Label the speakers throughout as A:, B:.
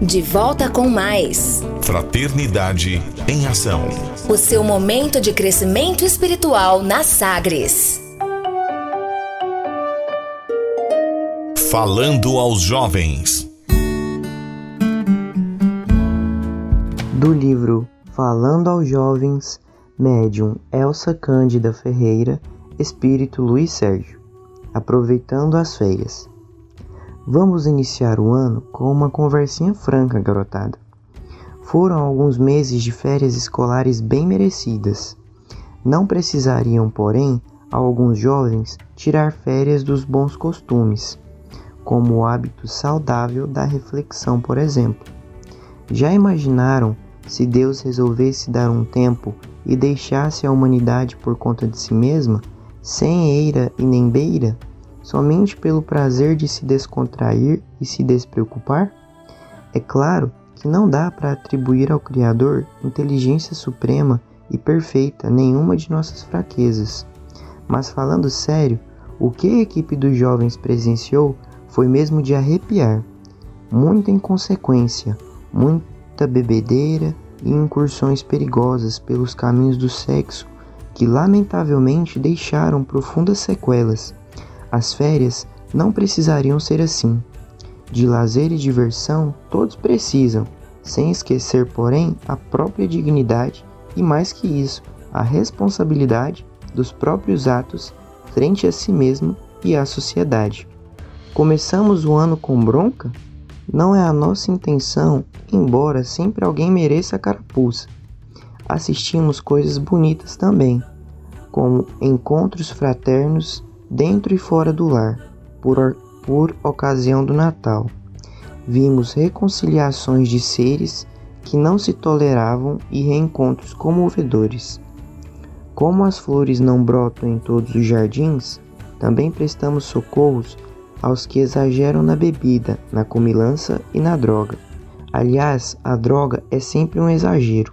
A: De volta com mais
B: Fraternidade em Ação.
A: O seu momento de crescimento espiritual na Sagres.
B: Falando aos jovens.
C: Do livro Falando aos Jovens, médium Elsa Cândida Ferreira, espírito Luiz Sérgio. Aproveitando as feias. Vamos iniciar o ano com uma conversinha franca, garotada. Foram alguns meses de férias escolares bem merecidas. Não precisariam, porém, alguns jovens tirar férias dos bons costumes, como o hábito saudável da reflexão, por exemplo. Já imaginaram se Deus resolvesse dar um tempo e deixasse a humanidade por conta de si mesma, sem eira e nem beira? Somente pelo prazer de se descontrair e se despreocupar? É claro que não dá para atribuir ao Criador inteligência suprema e perfeita nenhuma de nossas fraquezas. Mas falando sério, o que a equipe dos jovens presenciou foi mesmo de arrepiar. Muita inconsequência, muita bebedeira e incursões perigosas pelos caminhos do sexo que lamentavelmente deixaram profundas sequelas as férias não precisariam ser assim. De lazer e diversão todos precisam, sem esquecer, porém, a própria dignidade e, mais que isso, a responsabilidade dos próprios atos frente a si mesmo e à sociedade. Começamos o ano com bronca? Não é a nossa intenção, embora sempre alguém mereça a carapuça. Assistimos coisas bonitas também, como encontros fraternos dentro e fora do lar, por, por ocasião do Natal. Vimos reconciliações de seres que não se toleravam e reencontros comovedores. Como as flores não brotam em todos os jardins, também prestamos socorros aos que exageram na bebida, na comilança e na droga. Aliás, a droga é sempre um exagero,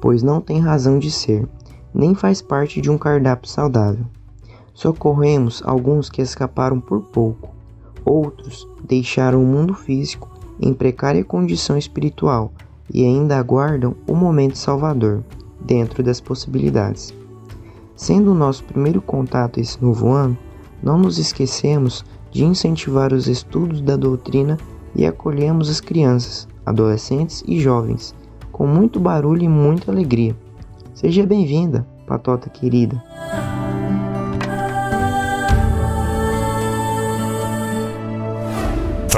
C: pois não tem razão de ser, nem faz parte de um cardápio saudável. Socorremos alguns que escaparam por pouco, outros deixaram o mundo físico em precária condição espiritual e ainda aguardam o momento salvador, dentro das possibilidades. Sendo o nosso primeiro contato esse novo ano, não nos esquecemos de incentivar os estudos da doutrina e acolhemos as crianças, adolescentes e jovens, com muito barulho e muita alegria. Seja bem-vinda, patota querida.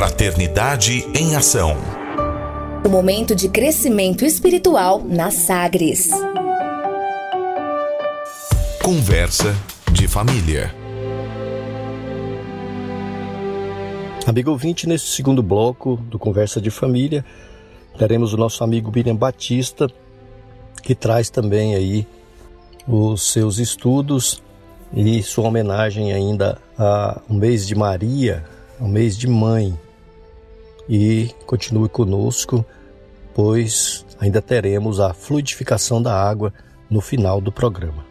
B: Fraternidade em Ação.
A: O momento de crescimento espiritual na Sagres.
B: Conversa de família.
D: Amigo ouvinte, nesse segundo bloco do Conversa de Família, teremos o nosso amigo Miriam Batista, que traz também aí os seus estudos e sua homenagem ainda ao mês de Maria, ao mês de mãe, e continue conosco, pois ainda teremos a fluidificação da água no final do programa.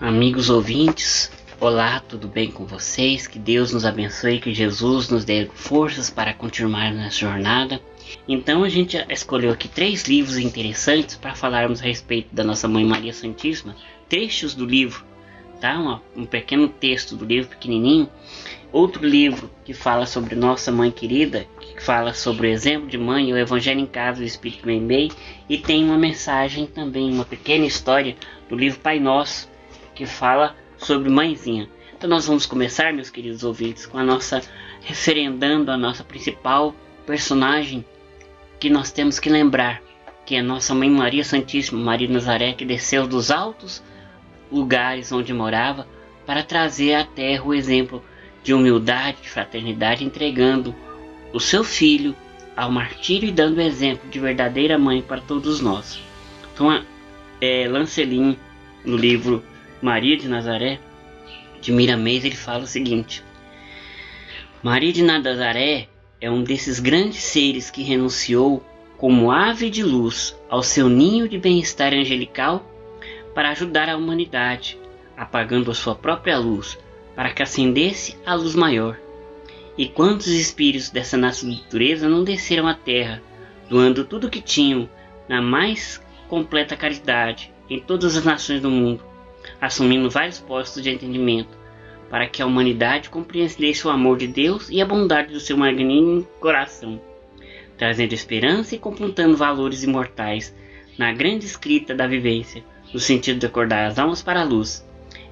E: Amigos ouvintes, olá, tudo bem com vocês? Que Deus nos abençoe, que Jesus nos dê forças para continuar nessa jornada. Então a gente escolheu aqui três livros interessantes para falarmos a respeito da nossa Mãe Maria Santíssima, trechos do livro, tá? um pequeno texto do livro pequenininho Outro livro que fala sobre Nossa Mãe Querida, que fala sobre o exemplo de mãe, o Evangelho em Casa do Espírito Membei, e tem uma mensagem também, uma pequena história do livro Pai Nosso, que fala sobre mãezinha. Então nós vamos começar, meus queridos ouvintes, com a nossa referendando a nossa principal personagem que nós temos que lembrar, que é nossa mãe Maria Santíssima, Maria Nazaré, que desceu dos altos lugares onde morava para trazer à terra o exemplo de humildade, de fraternidade, entregando o seu filho ao martírio e dando exemplo de verdadeira mãe para todos nós. Então, é, Lancelin, no livro Maria de Nazaré, de Miramês, ele fala o seguinte: Maria de Nazaré é um desses grandes seres que renunciou como ave de luz ao seu ninho de bem-estar angelical para ajudar a humanidade, apagando a sua própria luz para que acendesse a luz maior. E quantos espíritos dessa natureza não desceram à terra doando tudo o que tinham na mais completa caridade em todas as nações do mundo, assumindo vários postos de entendimento, para que a humanidade compreendesse o amor de Deus e a bondade do seu magnânimo coração, trazendo esperança e computando valores imortais na grande escrita da vivência, no sentido de acordar as almas para a luz.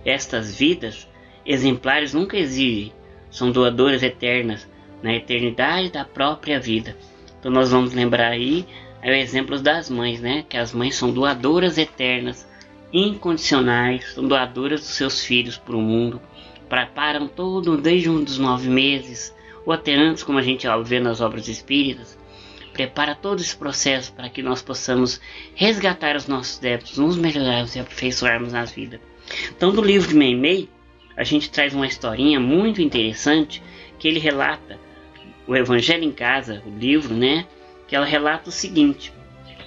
E: Estas vidas exemplares nunca exigem, são doadoras eternas na eternidade da própria vida. Então nós vamos lembrar aí é o exemplo das mães, né? Que as mães são doadoras eternas, incondicionais, são doadoras dos seus filhos para o mundo, preparam todo desde um dos nove meses, ou até antes, como a gente vê nas obras espíritas, prepara todo esse processo para que nós possamos resgatar os nossos débitos, nos melhorarmos e aperfeiçoarmos na vida. Então, do livro de Meimei, a gente traz uma historinha muito interessante que ele relata o Evangelho em Casa, o livro, né? Que ela relata o seguinte: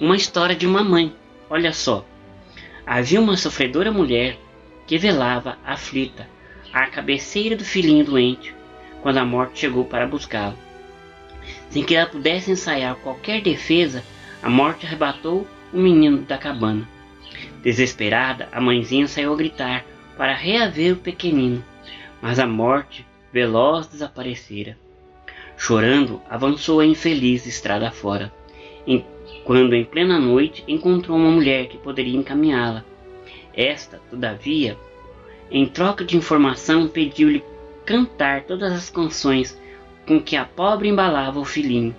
E: uma história de uma mãe. Olha só, havia uma sofredora mulher que velava aflita à cabeceira do filhinho doente quando a morte chegou para buscá-lo. Sem que ela pudesse ensaiar qualquer defesa, a morte arrebatou o menino da cabana. Desesperada, a mãezinha saiu a gritar para reaver o pequenino, mas a morte veloz desaparecera. Chorando, avançou a infeliz estrada fora, em, quando em plena noite encontrou uma mulher que poderia encaminhá-la. Esta, todavia, em troca de informação, pediu-lhe cantar todas as canções com que a pobre embalava o filhinho.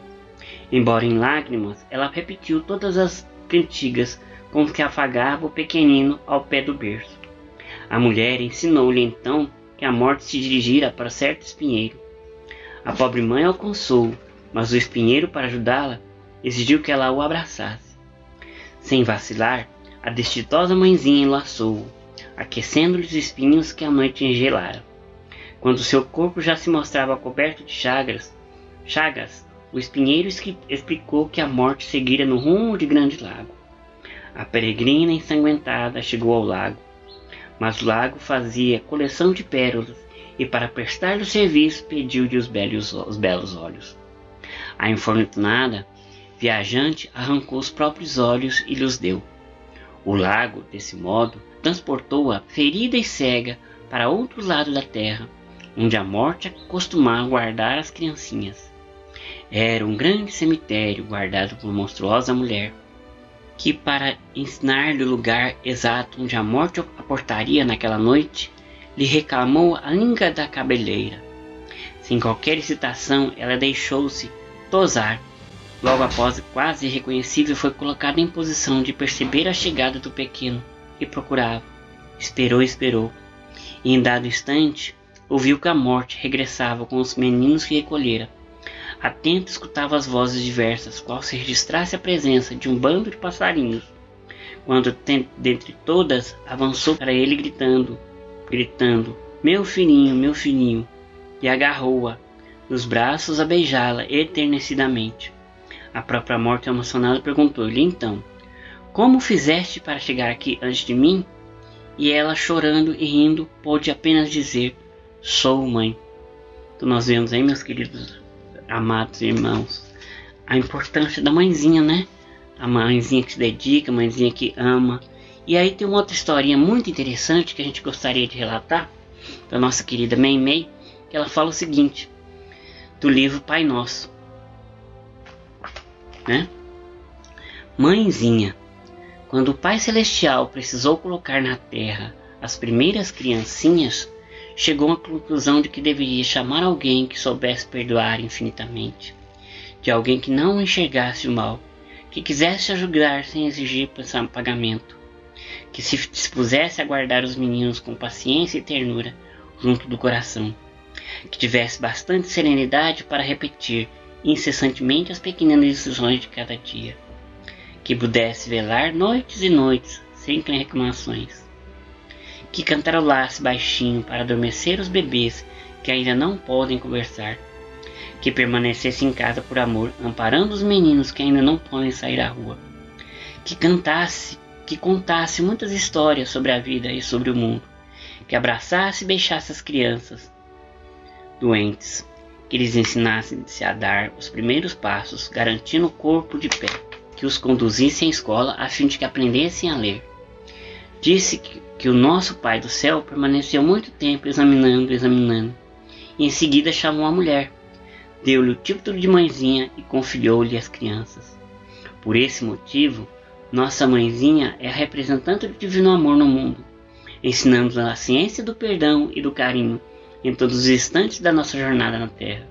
E: Embora em lágrimas, ela repetiu todas as cantigas com que afagava o pequenino ao pé do berço. A mulher ensinou-lhe então que a morte se dirigira para certo espinheiro. A pobre mãe alcançou, mas o espinheiro, para ajudá-la, exigiu que ela o abraçasse. Sem vacilar, a destitosa mãezinha enlaçou-o, aquecendo-lhe os espinhos que a tinha gelado. Quando seu corpo já se mostrava coberto de chagas, chagas, o espinheiro explicou que a morte seguira no rumo de grande lago. A peregrina ensanguentada chegou ao lago, mas lago fazia coleção de pérolas e para prestar-lhe o serviço pediu-lhe os belos, os belos olhos. A infortunada viajante arrancou os próprios olhos e lhes deu. O lago, desse modo, transportou-a ferida e cega para outro lado da terra, onde a morte costumava guardar as criancinhas. Era um grande cemitério guardado por monstruosa mulher, que para ensinar-lhe o lugar exato onde a morte aportaria naquela noite, lhe reclamou a língua da cabeleira. Sem qualquer excitação, ela deixou-se tosar. Logo após, quase irreconhecível, foi colocada em posição de perceber a chegada do pequeno e procurava. Esperou, esperou. E em dado instante, ouviu que a morte regressava com os meninos que recolhera. Atento escutava as vozes diversas, qual se registrasse a presença de um bando de passarinhos. Quando, dentre todas, avançou para ele gritando, gritando: Meu filhinho, meu filhinho! E agarrou-a nos braços a beijá-la eternecidamente. A própria morte emocionada perguntou-lhe então: Como fizeste para chegar aqui antes de mim? E ela, chorando e rindo, pôde apenas dizer: Sou mãe. Então nós vemos aí, meus queridos amados irmãos, a importância da mãezinha, né? A mãezinha que se dedica, a mãezinha que ama. E aí tem uma outra historinha muito interessante que a gente gostaria de relatar, da nossa querida Mei Mei, que ela fala o seguinte, do livro Pai Nosso. Né? Mãezinha, quando o Pai Celestial precisou colocar na terra as primeiras criancinhas, chegou à conclusão de que deveria chamar alguém que soubesse perdoar infinitamente, de alguém que não enxergasse o mal, que quisesse ajudar sem exigir pagamento, que se dispusesse a guardar os meninos com paciência e ternura junto do coração, que tivesse bastante serenidade para repetir incessantemente as pequenas decisões de cada dia, que pudesse velar noites e noites sem reclamações, que cantarolasse baixinho para adormecer os bebês que ainda não podem conversar, que permanecesse em casa por amor, amparando os meninos que ainda não podem sair à rua, que cantasse, que contasse muitas histórias sobre a vida e sobre o mundo, que abraçasse e beijasse as crianças doentes, que lhes ensinasse-se a dar os primeiros passos, garantindo o corpo de pé, que os conduzissem à escola a fim de que aprendessem a ler. Disse que, que o nosso Pai do céu permaneceu muito tempo examinando, examinando, e em seguida chamou a mulher, deu-lhe o título de mãezinha e confiou-lhe as crianças. Por esse motivo, nossa mãezinha é a representante do divino amor no mundo, ensinando a ciência do perdão e do carinho em todos os instantes da nossa jornada na Terra.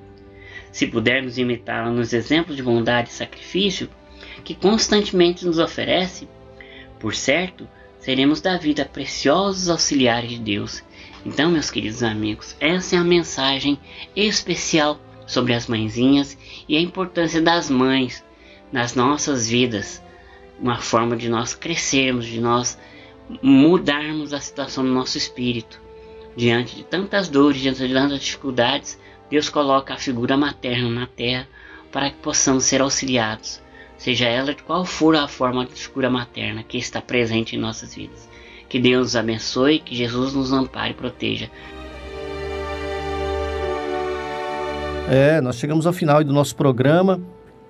E: Se pudermos imitá-la nos exemplos de bondade e sacrifício que constantemente nos oferece, por certo, seremos da vida preciosos auxiliares de Deus. Então, meus queridos amigos, essa é a mensagem especial sobre as mãezinhas e a importância das mães nas nossas vidas, uma forma de nós crescermos, de nós mudarmos a situação do nosso espírito. Diante de tantas dores, diante de tantas dificuldades, Deus coloca a figura materna na terra para que possamos ser auxiliados, seja ela de qual for a forma de figura materna que está presente em nossas vidas. Que Deus nos abençoe, que Jesus nos ampare e proteja.
D: É, nós chegamos ao final do nosso programa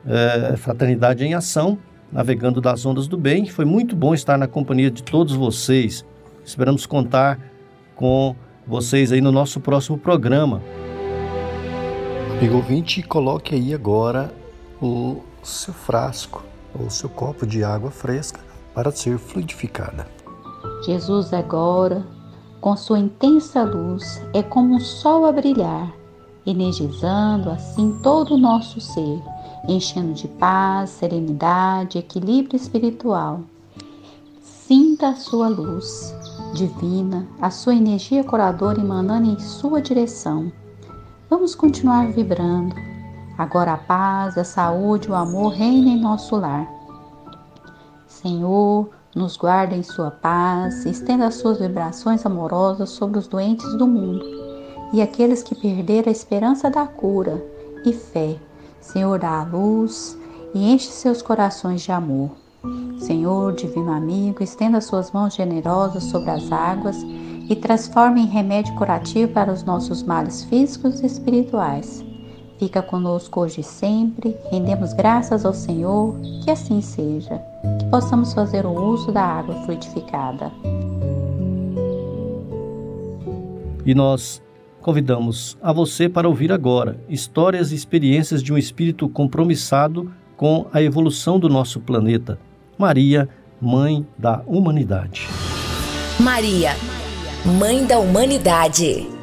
D: é, Fraternidade em Ação, navegando das ondas do bem. Foi muito bom estar na companhia de todos vocês. Esperamos contar com vocês aí no nosso próximo programa. Amigo ouvinte, coloque aí agora o seu frasco ou seu copo de água fresca para ser fluidificada.
F: Jesus agora, com sua intensa luz, é como um sol a brilhar, energizando assim todo o nosso ser, enchendo de paz, serenidade, equilíbrio espiritual. Sinta a sua luz divina, a sua energia curadora emanando em sua direção. Vamos continuar vibrando. Agora a paz, a saúde, o amor reina em nosso lar. Senhor, nos guarda em sua paz, estenda as suas vibrações amorosas sobre os doentes do mundo e aqueles que perderam a esperança da cura e fé. Senhor, dá a luz e enche seus corações de amor. Senhor, divino amigo, estenda suas mãos generosas sobre as águas e transforme em remédio curativo para os nossos males físicos e espirituais. Fica conosco hoje e sempre, rendemos graças ao Senhor, que assim seja, que possamos fazer o uso da água fluidificada.
D: E nós convidamos a você para ouvir agora histórias e experiências de um espírito compromissado com a evolução do nosso planeta Maria, Mãe da Humanidade.
A: Maria, Mãe da Humanidade.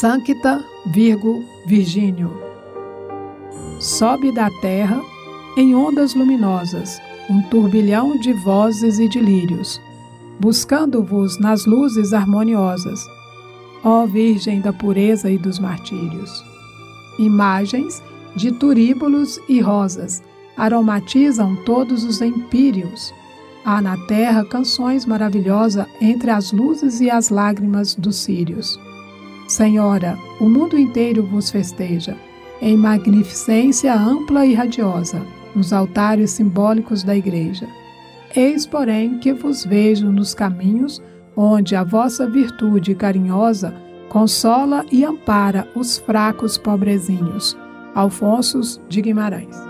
G: Sancta Virgo Virgínio. Sobe da terra em ondas luminosas um turbilhão de vozes e de lírios, buscando-vos nas luzes harmoniosas ó Virgem da pureza e dos martírios. Imagens de turíbulos e rosas aromatizam todos os empíreos. Há na terra canções maravilhosas entre as luzes e as lágrimas dos sírios. Senhora, o mundo inteiro vos festeja, em magnificência ampla e radiosa, nos altares simbólicos da Igreja. Eis, porém, que vos vejo nos caminhos onde a vossa virtude carinhosa consola e ampara os fracos pobrezinhos. Alfonso de Guimarães.